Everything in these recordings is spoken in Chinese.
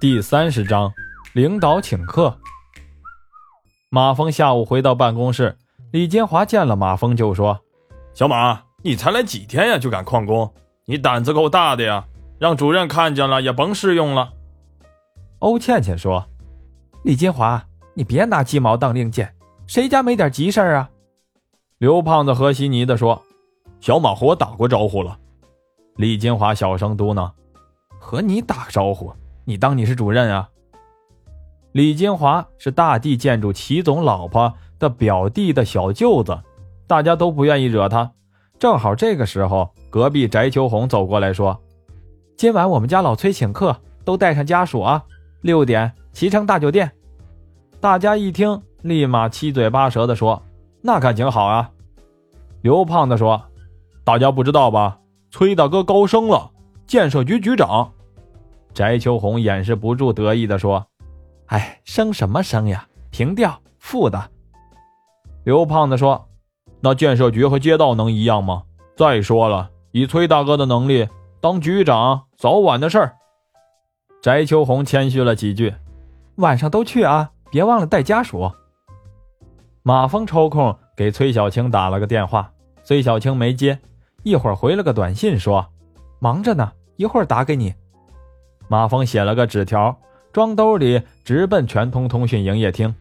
第三十章，领导请客。马峰下午回到办公室，李金华见了马峰就说：“小马，你才来几天呀，就敢旷工？你胆子够大的呀！让主任看见了也甭试用了。”欧倩倩说：“李金华，你别拿鸡毛当令箭，谁家没点急事儿啊？”刘胖子和稀泥的说：“小马和我打过招呼了。”李金华小声嘟囔：“和你打个招呼？”你当你是主任啊？李金华是大地建筑齐总老婆的表弟的小舅子，大家都不愿意惹他。正好这个时候，隔壁翟秋红走过来说：“今晚我们家老崔请客，都带上家属啊！六点，齐城大酒店。”大家一听，立马七嘴八舌的说：“那可挺好啊！”刘胖子说：“大家不知道吧？崔大哥高升了，建设局局长。”翟秋红掩饰不住得意地说：“哎，升什么升呀？平调负的。”刘胖子说：“那建设局和街道能一样吗？再说了，以崔大哥的能力，当局长早晚的事儿。”翟秋红谦虚了几句：“晚上都去啊，别忘了带家属。”马峰抽空给崔小青打了个电话，崔小青没接，一会儿回了个短信说：“忙着呢，一会儿打给你。”马峰写了个纸条，装兜里，直奔全通通讯营业厅。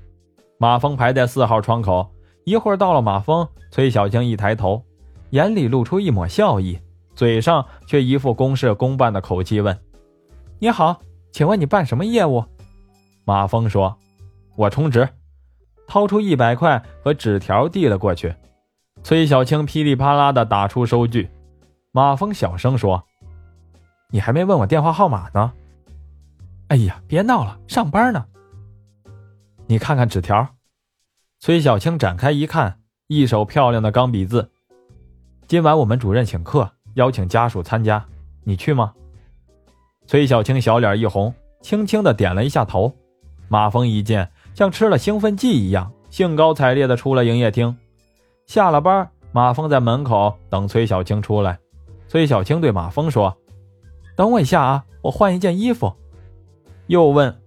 马峰排在四号窗口，一会儿到了马峰，崔小青一抬头，眼里露出一抹笑意，嘴上却一副公事公办的口气问：“你好，请问你办什么业务？”马峰说：“我充值。”掏出一百块和纸条递了过去。崔小青噼里啪啦的打出收据。马峰小声说：“你还没问我电话号码呢。”哎呀，别闹了，上班呢。你看看纸条。崔小青展开一看，一手漂亮的钢笔字。今晚我们主任请客，邀请家属参加，你去吗？崔小青小脸一红，轻轻的点了一下头。马峰一见，像吃了兴奋剂一样，兴高采烈的出了营业厅。下了班，马峰在门口等崔小青出来。崔小青对马峰说：“等我一下啊，我换一件衣服。”又问：“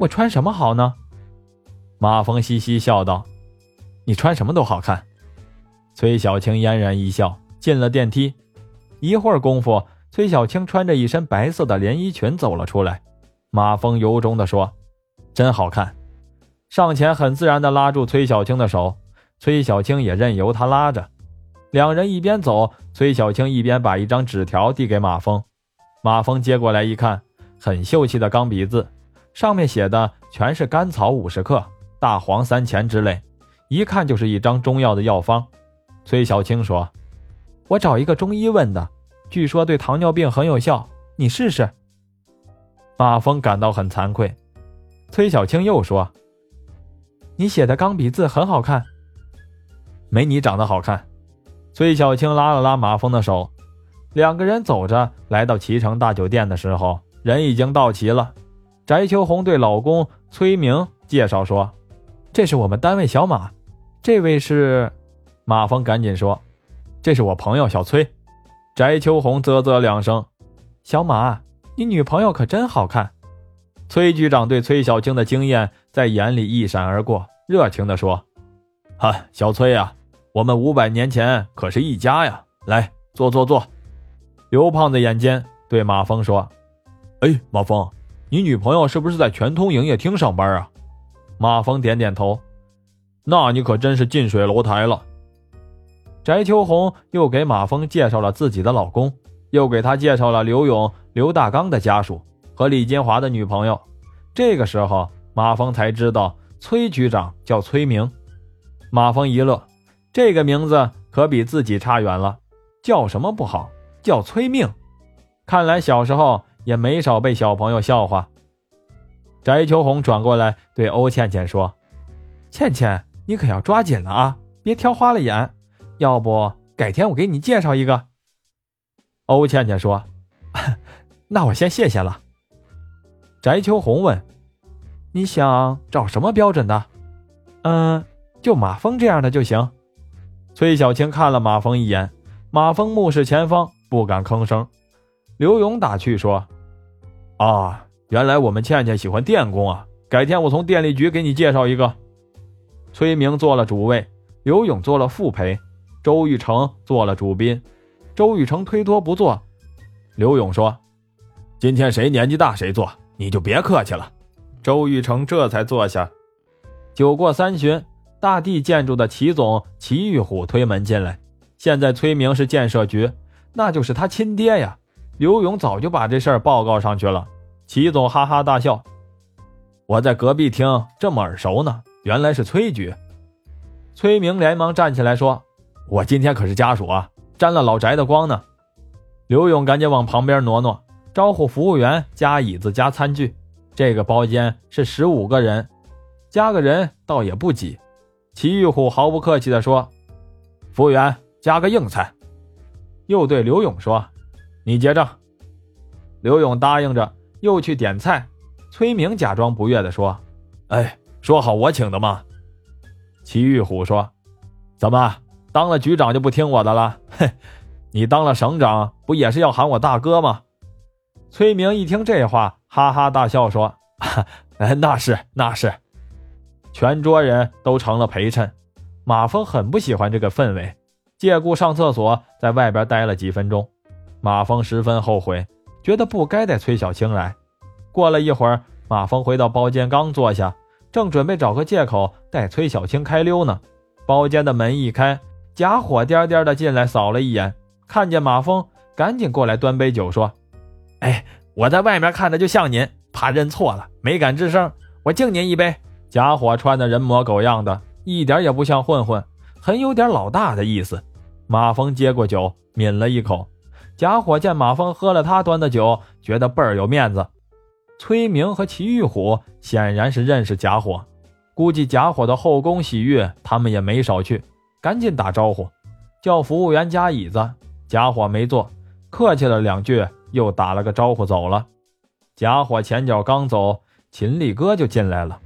我穿什么好呢？”马峰嘻嘻笑道：“你穿什么都好看。”崔小青嫣然一笑，进了电梯。一会儿功夫，崔小青穿着一身白色的连衣裙走了出来。马峰由衷地说：“真好看。”上前很自然地拉住崔小青的手，崔小青也任由他拉着。两人一边走，崔小青一边把一张纸条递给马峰。马峰接过来一看。很秀气的钢笔字，上面写的全是甘草五十克、大黄三钱之类，一看就是一张中药的药方。崔小青说：“我找一个中医问的，据说对糖尿病很有效，你试试。”马峰感到很惭愧。崔小青又说：“你写的钢笔字很好看，没你长得好看。”崔小青拉了拉马峰的手，两个人走着来到齐城大酒店的时候。人已经到齐了，翟秋红对老公崔明介绍说：“这是我们单位小马，这位是……”马峰赶紧说：“这是我朋友小崔。”翟秋红啧啧两声：“小马，你女朋友可真好看。”崔局长对崔小青的惊艳在眼里一闪而过，热情地说：“哈，小崔呀，我们五百年前可是一家呀！来，坐坐坐。”刘胖子眼尖，对马峰说。哎，马峰，你女朋友是不是在全通营业厅上班啊？马峰点点头。那你可真是近水楼台了。翟秋红又给马峰介绍了自己的老公，又给他介绍了刘勇、刘大刚的家属和李金华的女朋友。这个时候，马峰才知道崔局长叫崔明。马峰一乐，这个名字可比自己差远了。叫什么不好？叫崔命。看来小时候。也没少被小朋友笑话。翟秋红转过来对欧倩倩说：“倩倩，你可要抓紧了啊，别挑花了眼。要不改天我给你介绍一个。”欧倩倩说：“ 那我先谢谢了。”翟秋红问：“你想找什么标准的？嗯，就马峰这样的就行。”崔小青看了马峰一眼，马峰目视前方，不敢吭声。刘勇打趣说：“啊，原来我们倩倩喜欢电工啊！改天我从电力局给你介绍一个。崔明做了主位，刘勇做了副陪，周玉成做了主宾。周玉成推脱不做，刘勇说：“今天谁年纪大谁做，你就别客气了。”周玉成这才坐下。酒过三巡，大地建筑的齐总齐玉虎推门进来。现在崔明是建设局，那就是他亲爹呀。刘勇早就把这事儿报告上去了。齐总哈哈大笑：“我在隔壁听这么耳熟呢，原来是崔局。”崔明连忙站起来说：“我今天可是家属啊，沾了老宅的光呢。”刘勇赶紧往旁边挪挪，招呼服务员加椅子加餐具。这个包间是十五个人。加个人倒也不挤，齐玉虎毫不客气地说：“服务员，加个硬菜。”又对刘勇说：“你结账。”刘勇答应着，又去点菜。崔明假装不悦地说：“哎，说好我请的吗？”齐玉虎说：“怎么当了局长就不听我的了？哼，你当了省长不也是要喊我大哥吗？”崔明一听这话，哈哈大笑说：“ 哎，那是那是。”全桌人都成了陪衬，马峰很不喜欢这个氛围，借故上厕所，在外边待了几分钟。马峰十分后悔，觉得不该带崔小青来。过了一会儿，马峰回到包间，刚坐下，正准备找个借口带崔小青开溜呢。包间的门一开，假火颠颠的进来，扫了一眼，看见马峰，赶紧过来端杯酒，说：“哎，我在外面看着就像您，怕认错了，没敢吱声，我敬您一杯。”贾火穿的人模狗样的，一点也不像混混，很有点老大的意思。马峰接过酒，抿了一口。贾火见马峰喝了他端的酒，觉得倍儿有面子。崔明和齐玉虎显然是认识贾火，估计贾火的后宫洗浴他们也没少去，赶紧打招呼，叫服务员加椅子。贾火没坐，客气了两句，又打了个招呼走了。贾火前脚刚走，秦力哥就进来了。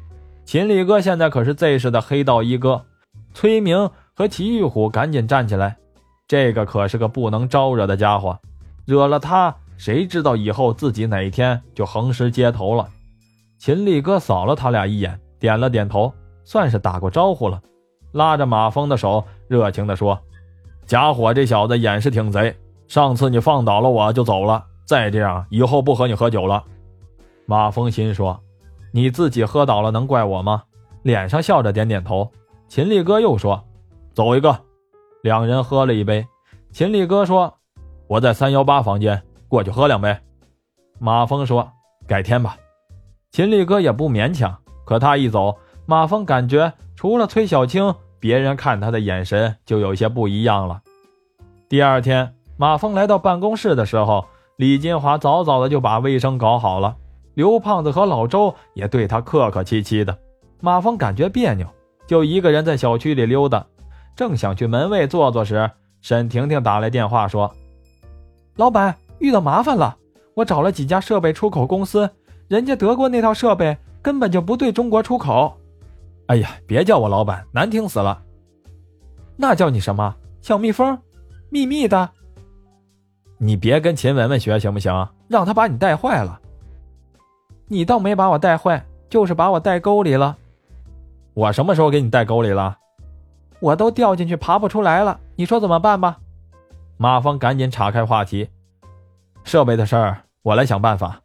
秦力哥现在可是 Z 市的黑道一哥，崔明和齐玉虎赶紧站起来，这个可是个不能招惹的家伙，惹了他，谁知道以后自己哪一天就横尸街头了。秦力哥扫了他俩一眼，点了点头，算是打过招呼了，拉着马峰的手，热情地说：“家伙，这小子眼是挺贼，上次你放倒了我就走了，再这样以后不和你喝酒了。”马峰心说。你自己喝倒了，能怪我吗？脸上笑着点点头。秦力哥又说：“走一个。”两人喝了一杯。秦力哥说：“我在三幺八房间，过去喝两杯。”马峰说：“改天吧。”秦力哥也不勉强。可他一走，马峰感觉除了崔小青，别人看他的眼神就有些不一样了。第二天，马峰来到办公室的时候，李金华早早的就把卫生搞好了。刘胖子和老周也对他客客气气的，马峰感觉别扭，就一个人在小区里溜达。正想去门卫坐坐时，沈婷婷打来电话说：“老板遇到麻烦了，我找了几家设备出口公司，人家德国那套设备根本就不对中国出口。”哎呀，别叫我老板，难听死了。那叫你什么？小蜜蜂？秘密的？你别跟秦雯雯学行不行？让她把你带坏了。你倒没把我带坏，就是把我带沟里了。我什么时候给你带沟里了？我都掉进去爬不出来了。你说怎么办吧？马峰赶紧岔开话题，设备的事儿我来想办法。